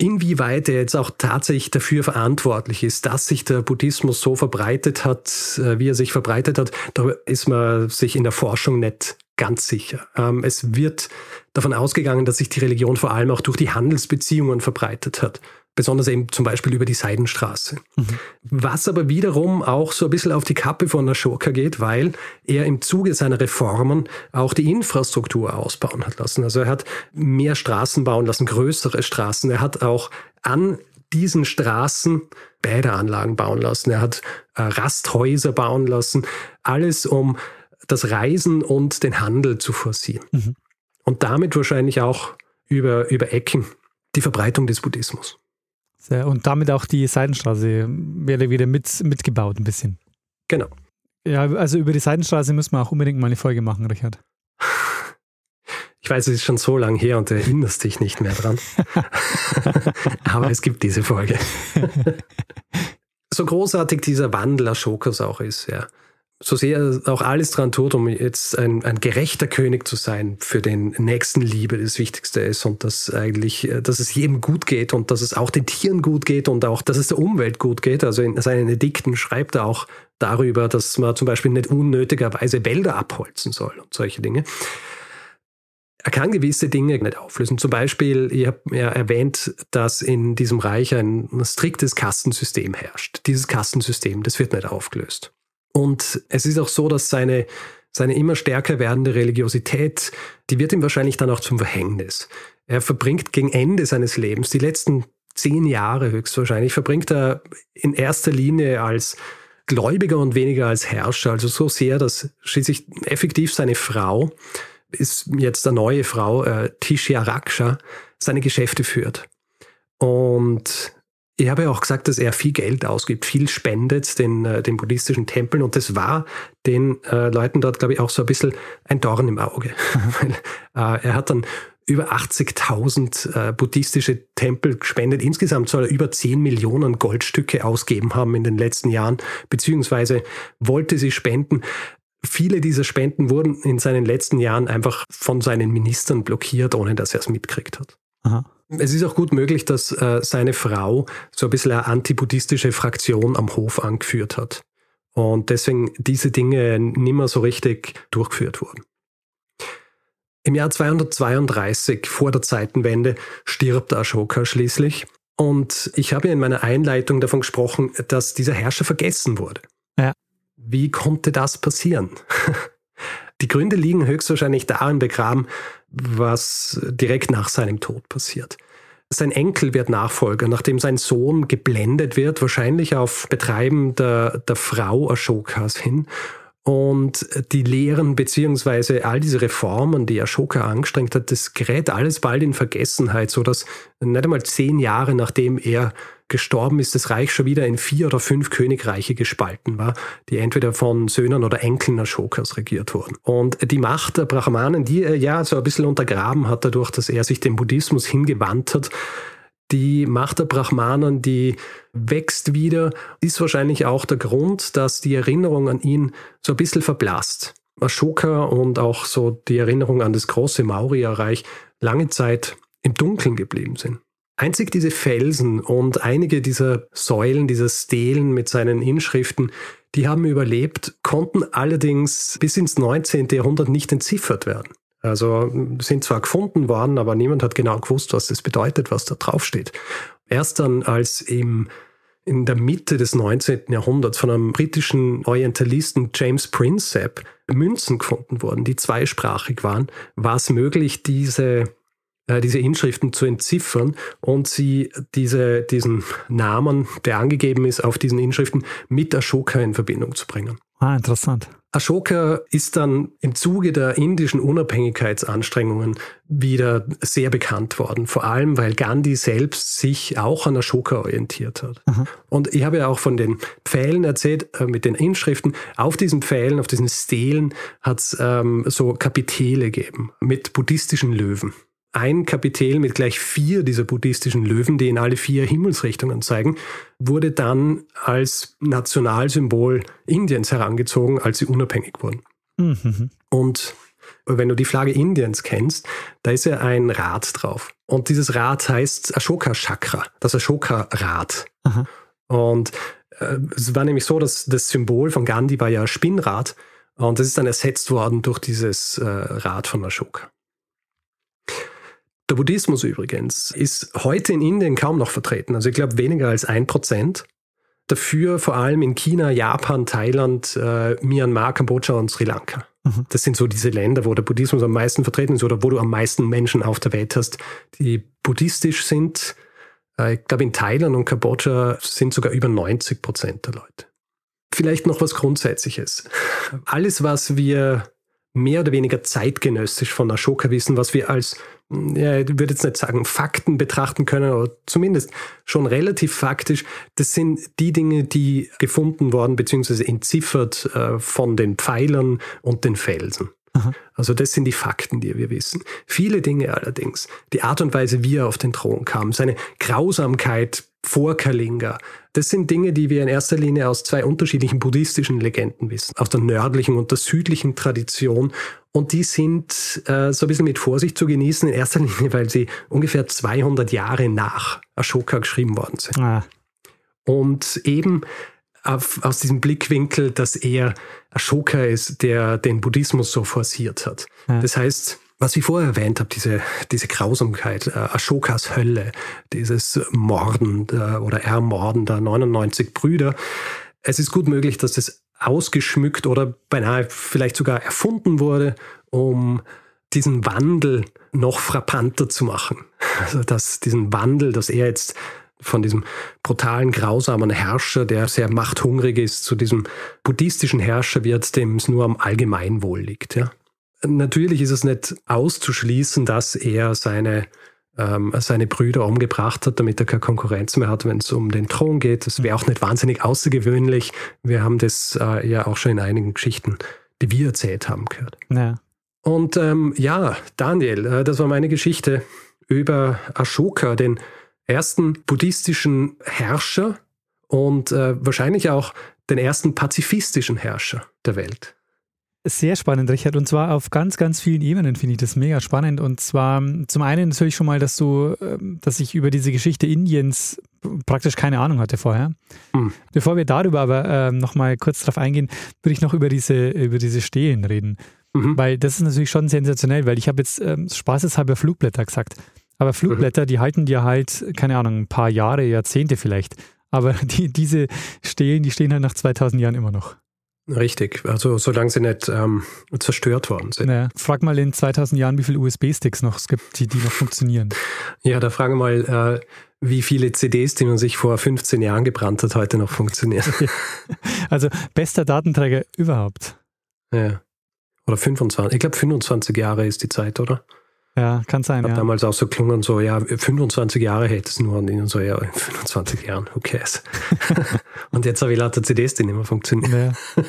Speaker 2: Inwieweit er jetzt auch tatsächlich dafür verantwortlich ist, dass sich der Buddhismus so verbreitet hat, äh, wie er sich verbreitet hat, da ist man sich in der Forschung nicht ganz sicher. Ähm, es wird davon ausgegangen, dass sich die Religion vor allem auch durch die Handelsbeziehungen verbreitet hat besonders eben zum Beispiel über die Seidenstraße. Mhm. Was aber wiederum auch so ein bisschen auf die Kappe von Ashoka geht, weil er im Zuge seiner Reformen auch die Infrastruktur ausbauen hat lassen. Also er hat mehr Straßen bauen lassen, größere Straßen. Er hat auch an diesen Straßen Bäderanlagen bauen lassen. Er hat äh, Rasthäuser bauen lassen. Alles um das Reisen und den Handel zu forcieren. Mhm. Und damit wahrscheinlich auch über, über Ecken die Verbreitung des Buddhismus.
Speaker 1: Und damit auch die Seidenstraße wäre wieder mit, mitgebaut ein bisschen.
Speaker 2: Genau.
Speaker 1: Ja, also über die Seidenstraße müssen wir auch unbedingt mal eine Folge machen, Richard.
Speaker 2: Ich weiß, es ist schon so lange her und du erinnerst dich nicht mehr dran. Aber es gibt diese Folge. so großartig dieser Wandel Ashokas auch ist, ja. So sehr er auch alles dran tut, um jetzt ein, ein gerechter König zu sein, für den Nächstenliebe das Wichtigste ist und dass eigentlich, äh, dass es jedem gut geht und dass es auch den Tieren gut geht und auch, dass es der Umwelt gut geht. Also in seinen Edikten schreibt er auch darüber, dass man zum Beispiel nicht unnötigerweise Wälder abholzen soll und solche Dinge er kann gewisse Dinge nicht auflösen. Zum Beispiel, ich habe ja erwähnt, dass in diesem Reich ein striktes Kastensystem herrscht. Dieses Kastensystem, das wird nicht aufgelöst. Und es ist auch so, dass seine, seine immer stärker werdende Religiosität, die wird ihm wahrscheinlich dann auch zum Verhängnis. Er verbringt gegen Ende seines Lebens, die letzten zehn Jahre höchstwahrscheinlich, verbringt er in erster Linie als Gläubiger und weniger als Herrscher. Also so sehr, dass schließlich effektiv seine Frau ist jetzt eine neue Frau, äh, Tishya Raksha, seine Geschäfte führt. Und ich habe ja auch gesagt, dass er viel Geld ausgibt, viel spendet den, äh, den buddhistischen Tempeln und das war den äh, Leuten dort, glaube ich, auch so ein bisschen ein Dorn im Auge. Weil, äh, er hat dann über 80.000 äh, buddhistische Tempel gespendet. Insgesamt soll er über 10 Millionen Goldstücke ausgeben haben in den letzten Jahren, beziehungsweise wollte sie spenden. Viele dieser Spenden wurden in seinen letzten Jahren einfach von seinen Ministern blockiert, ohne dass er es mitgekriegt hat. Aha. Es ist auch gut möglich, dass äh, seine Frau so ein bisschen eine antibuddhistische Fraktion am Hof angeführt hat. Und deswegen diese Dinge nimmer so richtig durchgeführt wurden. Im Jahr 232 vor der Zeitenwende stirbt Ashoka schließlich. Und ich habe ja in meiner Einleitung davon gesprochen, dass dieser Herrscher vergessen wurde. Ja. Wie konnte das passieren? Die Gründe liegen höchstwahrscheinlich darin begraben, was direkt nach seinem Tod passiert. Sein Enkel wird Nachfolger, nachdem sein Sohn geblendet wird, wahrscheinlich auf Betreiben der, der Frau Ashokas hin und die Lehren beziehungsweise all diese Reformen, die Ashoka angestrengt hat, das gerät alles bald in Vergessenheit, sodass nicht einmal zehn Jahre nachdem er gestorben ist, das Reich schon wieder in vier oder fünf Königreiche gespalten war, die entweder von Söhnen oder Enkeln Ashokas regiert wurden. Und die Macht der Brahmanen, die er ja so ein bisschen untergraben hat, dadurch, dass er sich dem Buddhismus hingewandt hat, die Macht der Brahmanen, die wächst wieder, ist wahrscheinlich auch der Grund, dass die Erinnerung an ihn so ein bisschen verblasst. Ashoka und auch so die Erinnerung an das große Maurya-Reich lange Zeit im Dunkeln geblieben sind. Einzig diese Felsen und einige dieser Säulen, dieser Stelen mit seinen Inschriften, die haben überlebt, konnten allerdings bis ins 19. Jahrhundert nicht entziffert werden. Also sind zwar gefunden worden, aber niemand hat genau gewusst, was das bedeutet, was da draufsteht. Erst dann, als im, in der Mitte des 19. Jahrhunderts von einem britischen Orientalisten James Prinsep Münzen gefunden wurden, die zweisprachig waren, war es möglich, diese, äh, diese Inschriften zu entziffern und sie diese, diesen Namen, der angegeben ist auf diesen Inschriften, mit Ashoka in Verbindung zu bringen.
Speaker 1: Ah, interessant.
Speaker 2: Ashoka ist dann im Zuge der indischen Unabhängigkeitsanstrengungen wieder sehr bekannt worden. Vor allem, weil Gandhi selbst sich auch an Ashoka orientiert hat. Aha. Und ich habe ja auch von den Pfählen erzählt, äh, mit den Inschriften. Auf diesen Pfählen, auf diesen Stelen hat es ähm, so Kapitele gegeben mit buddhistischen Löwen ein Kapitel mit gleich vier dieser buddhistischen Löwen, die in alle vier Himmelsrichtungen zeigen, wurde dann als Nationalsymbol Indiens herangezogen, als sie unabhängig wurden. Mhm. Und wenn du die Flagge Indiens kennst, da ist ja ein Rad drauf. Und dieses Rad heißt Ashoka Chakra, das Ashoka Rad. Aha. Und äh, es war nämlich so, dass das Symbol von Gandhi war ja Spinnrad und das ist dann ersetzt worden durch dieses äh, Rad von Ashoka. Der Buddhismus übrigens ist heute in Indien kaum noch vertreten. Also ich glaube weniger als ein Prozent. Dafür vor allem in China, Japan, Thailand, äh, Myanmar, Kambodscha und Sri Lanka. Mhm. Das sind so diese Länder, wo der Buddhismus am meisten vertreten ist oder wo du am meisten Menschen auf der Welt hast, die buddhistisch sind. Äh, ich glaube, in Thailand und Kambodscha sind sogar über 90 Prozent der Leute. Vielleicht noch was Grundsätzliches. Alles, was wir mehr oder weniger zeitgenössisch von Ashoka wissen, was wir als, ja, ich würde jetzt nicht sagen Fakten betrachten können, aber zumindest schon relativ faktisch, das sind die Dinge, die gefunden worden bzw. entziffert äh, von den Pfeilern und den Felsen. Aha. Also das sind die Fakten, die wir wissen. Viele Dinge allerdings, die Art und Weise, wie er auf den Thron kam, seine Grausamkeit vor Kalinga, das sind Dinge, die wir in erster Linie aus zwei unterschiedlichen buddhistischen Legenden wissen, aus der nördlichen und der südlichen Tradition. Und die sind äh, so ein bisschen mit Vorsicht zu genießen, in erster Linie, weil sie ungefähr 200 Jahre nach Ashoka geschrieben worden sind. Ah. Und eben auf, aus diesem Blickwinkel, dass er Ashoka ist, der den Buddhismus so forciert hat. Ja. Das heißt, was ich vorher erwähnt habe, diese, diese Grausamkeit, äh, Ashokas Hölle, dieses Morden äh, oder Ermorden der 99 Brüder. Es ist gut möglich, dass das ausgeschmückt oder beinahe vielleicht sogar erfunden wurde, um diesen Wandel noch frappanter zu machen. Also dass diesen Wandel, dass er jetzt von diesem brutalen, grausamen Herrscher, der sehr machthungrig ist, zu diesem buddhistischen Herrscher wird, dem es nur am Allgemeinwohl liegt. Ja. Natürlich ist es nicht auszuschließen, dass er seine, ähm, seine Brüder umgebracht hat, damit er keine Konkurrenz mehr hat, wenn es um den Thron geht. Das wäre auch nicht wahnsinnig außergewöhnlich. Wir haben das äh, ja auch schon in einigen Geschichten, die wir erzählt haben, gehört. Ja. Und ähm, ja, Daniel, äh, das war meine Geschichte über Ashoka, den ersten buddhistischen Herrscher und äh, wahrscheinlich auch den ersten pazifistischen Herrscher der Welt.
Speaker 1: Sehr spannend, Richard. Und zwar auf ganz, ganz vielen Ebenen finde ich das mega spannend. Und zwar zum einen natürlich schon mal, dass du, ähm, dass ich über diese Geschichte Indiens praktisch keine Ahnung hatte vorher. Mhm. Bevor wir darüber aber äh, nochmal kurz drauf eingehen, würde ich noch über diese, über diese Stelen reden. Mhm. Weil das ist natürlich schon sensationell, weil ich habe jetzt ähm, spaßeshalber Flugblätter gesagt. Aber Flugblätter, mhm. die halten dir halt, keine Ahnung, ein paar Jahre, Jahrzehnte vielleicht. Aber die, diese Stelen, die stehen halt nach 2000 Jahren immer noch.
Speaker 2: Richtig, also solange sie nicht ähm, zerstört worden sind.
Speaker 1: Naja, frag mal in 2000 Jahren, wie viele USB-Sticks noch es gibt, die, die noch funktionieren.
Speaker 2: Ja, da frage mal, äh, wie viele CDs, die man sich vor 15 Jahren gebrannt hat, heute noch funktionieren.
Speaker 1: also bester Datenträger überhaupt.
Speaker 2: Ja. Oder 25. Ich glaube, 25 Jahre ist die Zeit, oder?
Speaker 1: Ja, kann sein. Ich
Speaker 2: ja. damals auch so klungen, so, ja, 25 Jahre hätte es nur an ihnen, so, ja, in 25 Jahren, who cares? und jetzt habe ich lauter CDs, die nicht mehr funktionieren. Ja.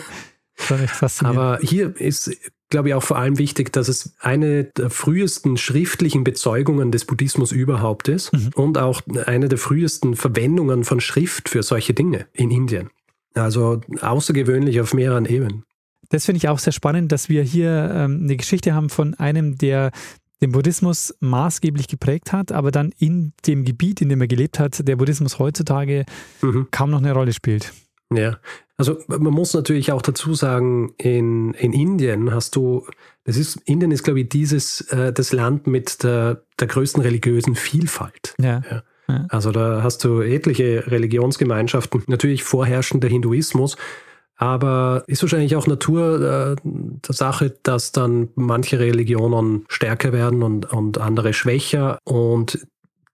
Speaker 2: Aber hier ist, glaube ich, auch vor allem wichtig, dass es eine der frühesten schriftlichen Bezeugungen des Buddhismus überhaupt ist mhm. und auch eine der frühesten Verwendungen von Schrift für solche Dinge in Indien. Also außergewöhnlich auf mehreren Ebenen.
Speaker 1: Das finde ich auch sehr spannend, dass wir hier ähm, eine Geschichte haben von einem, der den Buddhismus maßgeblich geprägt hat, aber dann in dem Gebiet, in dem er gelebt hat, der Buddhismus heutzutage mhm. kaum noch eine Rolle spielt.
Speaker 2: Ja, also man muss natürlich auch dazu sagen, in, in Indien hast du, das ist, Indien ist, glaube ich, dieses, äh, das Land mit der, der größten religiösen Vielfalt. Ja. ja. Also da hast du etliche Religionsgemeinschaften, natürlich vorherrschender Hinduismus, aber ist wahrscheinlich auch Natur äh, der Sache, dass dann manche Religionen stärker werden und, und andere schwächer und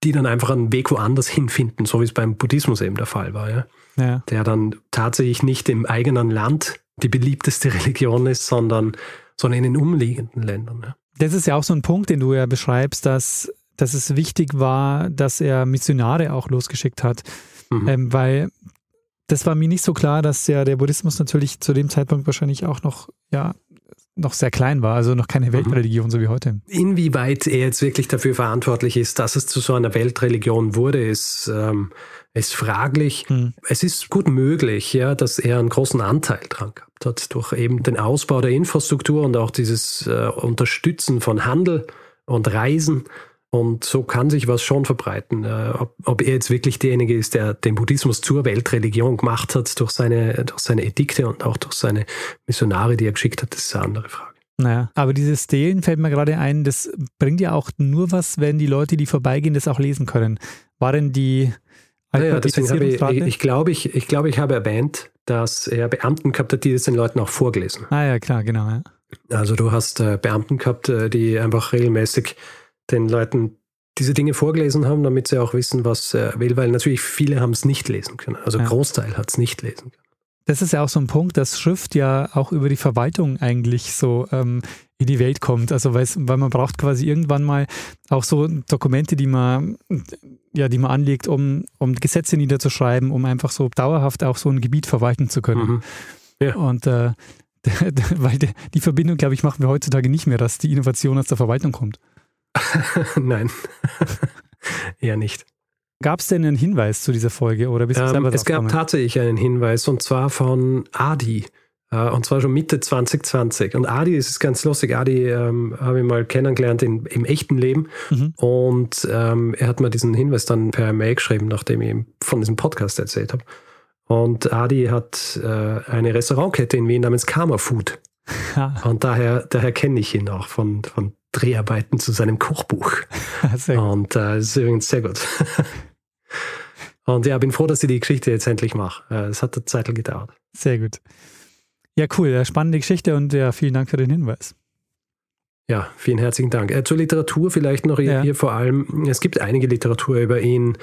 Speaker 2: die dann einfach einen Weg woanders hinfinden, so wie es beim Buddhismus eben der Fall war. Ja? ja. Der dann tatsächlich nicht im eigenen Land die beliebteste Religion ist, sondern, sondern in den umliegenden Ländern. Ja?
Speaker 1: Das ist ja auch so ein Punkt, den du ja beschreibst, dass, dass es wichtig war, dass er Missionare auch losgeschickt hat. Mhm. Ähm, weil das war mir nicht so klar, dass ja der Buddhismus natürlich zu dem Zeitpunkt wahrscheinlich auch noch, ja, noch sehr klein war, also noch keine mhm. Weltreligion, so wie heute.
Speaker 2: Inwieweit er jetzt wirklich dafür verantwortlich ist, dass es zu so einer Weltreligion wurde, ist, ähm, ist fraglich. Mhm. Es ist gut möglich, ja, dass er einen großen Anteil dran gehabt hat, durch eben den Ausbau der Infrastruktur und auch dieses äh, Unterstützen von Handel und Reisen und so kann sich was schon verbreiten. Äh, ob, ob, er jetzt wirklich derjenige ist, der den Buddhismus zur Weltreligion gemacht hat durch seine, durch seine Edikte und auch durch seine Missionare, die er geschickt hat, das ist eine andere Frage.
Speaker 1: Naja, aber dieses Stehlen fällt mir gerade ein, das bringt ja auch nur was, wenn die Leute, die vorbeigehen, das auch lesen können. Waren die
Speaker 2: ja, deswegen habe ich, ich, ich glaube, ich, ich, glaube, ich habe erwähnt, dass er Beamten gehabt hat, die das den Leuten auch vorgelesen.
Speaker 1: Ah ja, klar, genau. Ja.
Speaker 2: Also du hast äh, Beamten gehabt, äh, die einfach regelmäßig den Leuten diese Dinge vorgelesen haben, damit sie auch wissen, was er will, weil natürlich viele haben es nicht lesen können. Also ja. Großteil hat es nicht lesen können.
Speaker 1: Das ist ja auch so ein Punkt, dass Schrift ja auch über die Verwaltung eigentlich so ähm, in die Welt kommt. Also weil, man braucht quasi irgendwann mal auch so Dokumente, die man, ja, die man anlegt, um, um Gesetze niederzuschreiben, um einfach so dauerhaft auch so ein Gebiet verwalten zu können. Mhm. Ja. Und äh, Weil die Verbindung, glaube ich, machen wir heutzutage nicht mehr, dass die Innovation aus der Verwaltung kommt.
Speaker 2: Nein, eher nicht.
Speaker 1: Gab es denn einen Hinweis zu dieser Folge oder bist du
Speaker 2: ähm,
Speaker 1: selber
Speaker 2: Es gab tatsächlich einen Hinweis und zwar von Adi. Äh, und zwar schon Mitte 2020. Und Adi ist ganz lustig. Adi ähm, habe ich mal kennengelernt in, im echten Leben. Mhm. Und ähm, er hat mir diesen Hinweis dann per Mail geschrieben, nachdem ich ihm von diesem Podcast erzählt habe. Und Adi hat äh, eine Restaurantkette in Wien namens Karma Food. und daher, daher kenne ich ihn auch von, von Dreharbeiten zu seinem Kochbuch. und äh, das ist übrigens sehr gut. und ja, bin froh, dass ich die Geschichte jetzt endlich mache. Äh, es hat eine Zeit gedauert.
Speaker 1: Sehr gut. Ja, cool. Spannende Geschichte und ja, vielen Dank für den Hinweis.
Speaker 2: Ja, vielen herzlichen Dank. Äh, zur Literatur vielleicht noch ja. hier vor allem. Es gibt einige Literatur über ihn.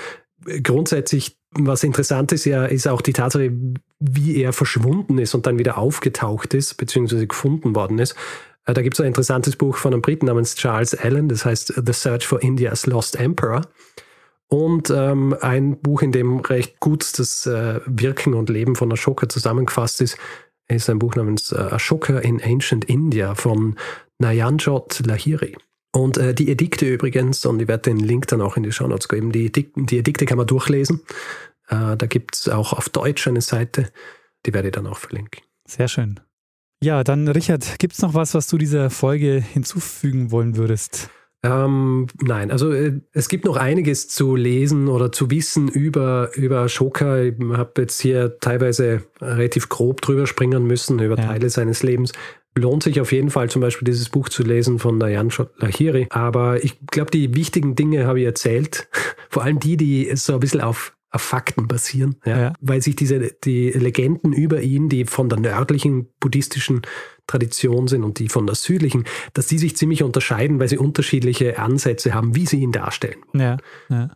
Speaker 2: Grundsätzlich, was interessant ist ja, ist auch die Tatsache, wie er verschwunden ist und dann wieder aufgetaucht ist, beziehungsweise gefunden worden ist. Äh, da gibt es ein interessantes Buch von einem Briten namens Charles Allen, das heißt The Search for India's Lost Emperor. Und ähm, ein Buch, in dem recht gut das äh, Wirken und Leben von Ashoka zusammengefasst ist, ist ein Buch namens äh, Ashoka in Ancient India von Nayanjot Lahiri. Und äh, die Edikte übrigens, und ich werde den Link dann auch in die Show Notes geben, die Edikte, die Edikte kann man durchlesen. Äh, da gibt es auch auf Deutsch eine Seite, die werde ich dann auch verlinken.
Speaker 1: Sehr schön. Ja, dann Richard, gibt es noch was, was du dieser Folge hinzufügen wollen würdest?
Speaker 2: Ähm, nein, also äh, es gibt noch einiges zu lesen oder zu wissen über, über Ashoka. Ich habe jetzt hier teilweise relativ grob drüber springen müssen, über ja. Teile seines Lebens. Lohnt sich auf jeden Fall zum Beispiel dieses Buch zu lesen von Nayan Lahiri. Aber ich glaube, die wichtigen Dinge habe ich erzählt. Vor allem die, die so ein bisschen auf auf Fakten basieren, ja, ja. weil sich diese die Legenden über ihn, die von der nördlichen buddhistischen Tradition sind und die von der südlichen, dass die sich ziemlich unterscheiden, weil sie unterschiedliche Ansätze haben, wie sie ihn darstellen. Ja.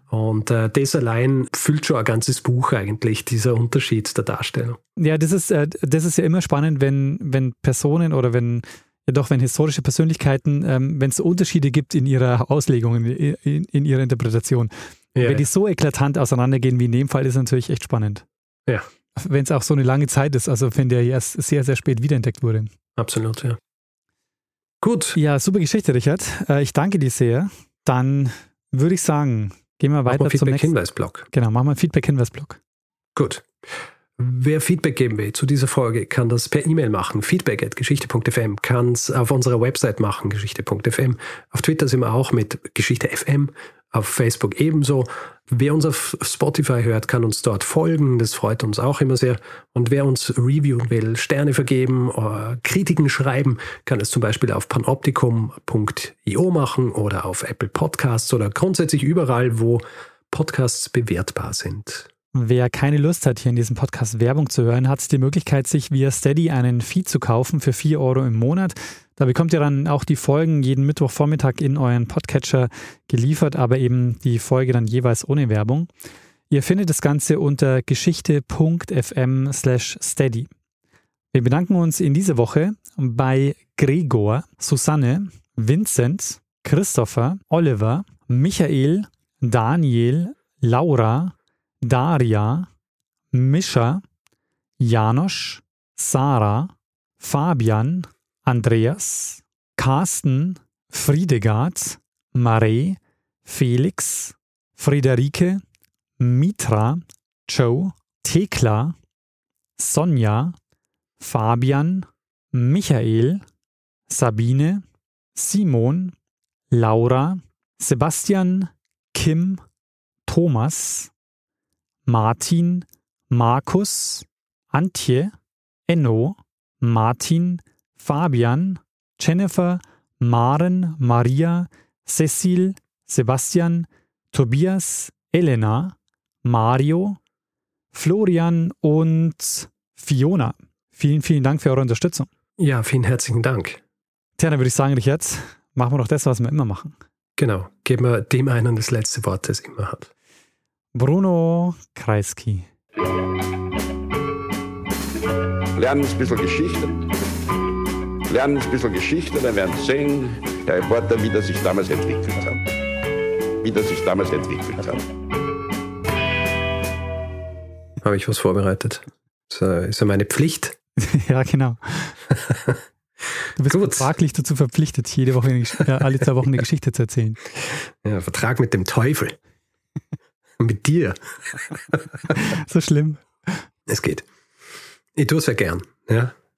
Speaker 2: Und äh, das allein füllt schon ein ganzes Buch eigentlich, dieser Unterschied der Darstellung.
Speaker 1: Ja, das ist, äh, das ist ja immer spannend, wenn, wenn Personen oder wenn ja doch, wenn historische Persönlichkeiten, ähm, wenn es Unterschiede gibt in ihrer Auslegung, in, in, in ihrer Interpretation. Ja, wenn die so eklatant auseinandergehen wie in dem Fall, ist es natürlich echt spannend.
Speaker 2: Ja.
Speaker 1: Wenn es auch so eine lange Zeit ist, also wenn der erst sehr, sehr spät wiederentdeckt wurde.
Speaker 2: Absolut, ja. Gut.
Speaker 1: Ja, super Geschichte, Richard. Äh, ich danke dir sehr. Dann würde ich sagen, gehen wir weiter
Speaker 2: zum nächsten. Feedback-Hinweisblock.
Speaker 1: Genau, machen wir einen Feedback-Hinweisblock.
Speaker 2: Gut. Wer Feedback geben will zu dieser Folge, kann das per E-Mail machen. Feedback at geschichte.fm kann es auf unserer Website machen, geschichte.fm. Auf Twitter sind wir auch mit Geschichte.fm auf Facebook ebenso. Wer uns auf Spotify hört, kann uns dort folgen. Das freut uns auch immer sehr. Und wer uns reviewen will, Sterne vergeben, oder Kritiken schreiben, kann es zum Beispiel auf panoptikum.io machen oder auf Apple Podcasts oder grundsätzlich überall, wo Podcasts bewertbar sind.
Speaker 1: Wer keine Lust hat, hier in diesem Podcast Werbung zu hören, hat die Möglichkeit, sich via Steady einen Feed zu kaufen für 4 Euro im Monat. Da bekommt ihr dann auch die Folgen jeden Mittwochvormittag in euren Podcatcher geliefert, aber eben die Folge dann jeweils ohne Werbung. Ihr findet das Ganze unter geschichte.fm slash steady. Wir bedanken uns in dieser Woche bei Gregor, Susanne, Vincent, Christopher, Oliver, Michael, Daniel, Laura, Daria, Mischa, Janosch, Sarah, Fabian, Andreas, Carsten, Friedegard, Mare, Felix, Friederike, Mitra, Joe, Thekla, Sonja, Fabian, Michael, Sabine, Simon, Laura, Sebastian, Kim, Thomas, Martin, Markus, Antje, Enno, Martin, Fabian, Jennifer, Maren, Maria, Cecil, Sebastian, Tobias, Elena, Mario, Florian und Fiona. Vielen, vielen Dank für eure Unterstützung.
Speaker 2: Ja, vielen herzlichen Dank.
Speaker 1: Tja, dann würde ich sagen, Richard, machen wir doch das, was wir immer machen.
Speaker 2: Genau, geben wir dem einen das letzte Wort, das immer hat.
Speaker 1: Bruno Kreisky.
Speaker 3: Lernen ein bisschen Geschichte. Lernen ein bisschen Geschichte, dann werden Sie sehen, der Reporter, wie das sich damals entwickelt hat. Wie das sich damals entwickelt hat.
Speaker 2: Habe ich was vorbereitet? Das ist ja meine Pflicht.
Speaker 1: ja, genau. Du bist
Speaker 2: Gut.
Speaker 1: vertraglich dazu verpflichtet, jede Woche, ja, alle zwei Wochen eine Geschichte zu erzählen.
Speaker 2: Ja, Vertrag mit dem Teufel. Mit dir.
Speaker 1: So schlimm.
Speaker 2: Es geht. Ich tue es ja gern. Ja?